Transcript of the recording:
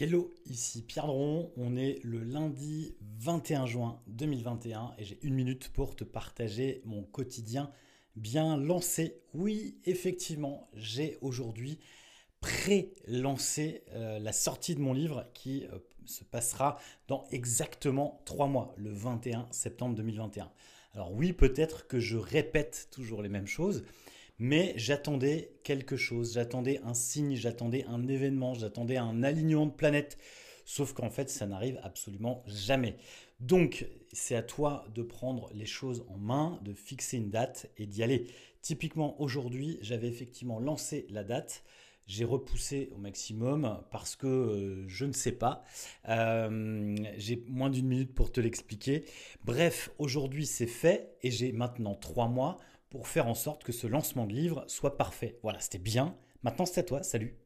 Hello, ici Pierre Dron, on est le lundi 21 juin 2021 et j'ai une minute pour te partager mon quotidien bien lancé. Oui, effectivement, j'ai aujourd'hui pré-lancé euh, la sortie de mon livre qui euh, se passera dans exactement trois mois, le 21 septembre 2021. Alors oui, peut-être que je répète toujours les mêmes choses, mais j'attendais quelque chose, j'attendais un signe, j'attendais un événement, j'attendais un alignement de planètes. Sauf qu'en fait, ça n'arrive absolument jamais. Donc, c'est à toi de prendre les choses en main, de fixer une date et d'y aller. Typiquement, aujourd'hui, j'avais effectivement lancé la date. J'ai repoussé au maximum parce que euh, je ne sais pas. Euh, j'ai moins d'une minute pour te l'expliquer. Bref, aujourd'hui c'est fait et j'ai maintenant trois mois pour faire en sorte que ce lancement de livre soit parfait. Voilà, c'était bien. Maintenant, c'est à toi. Salut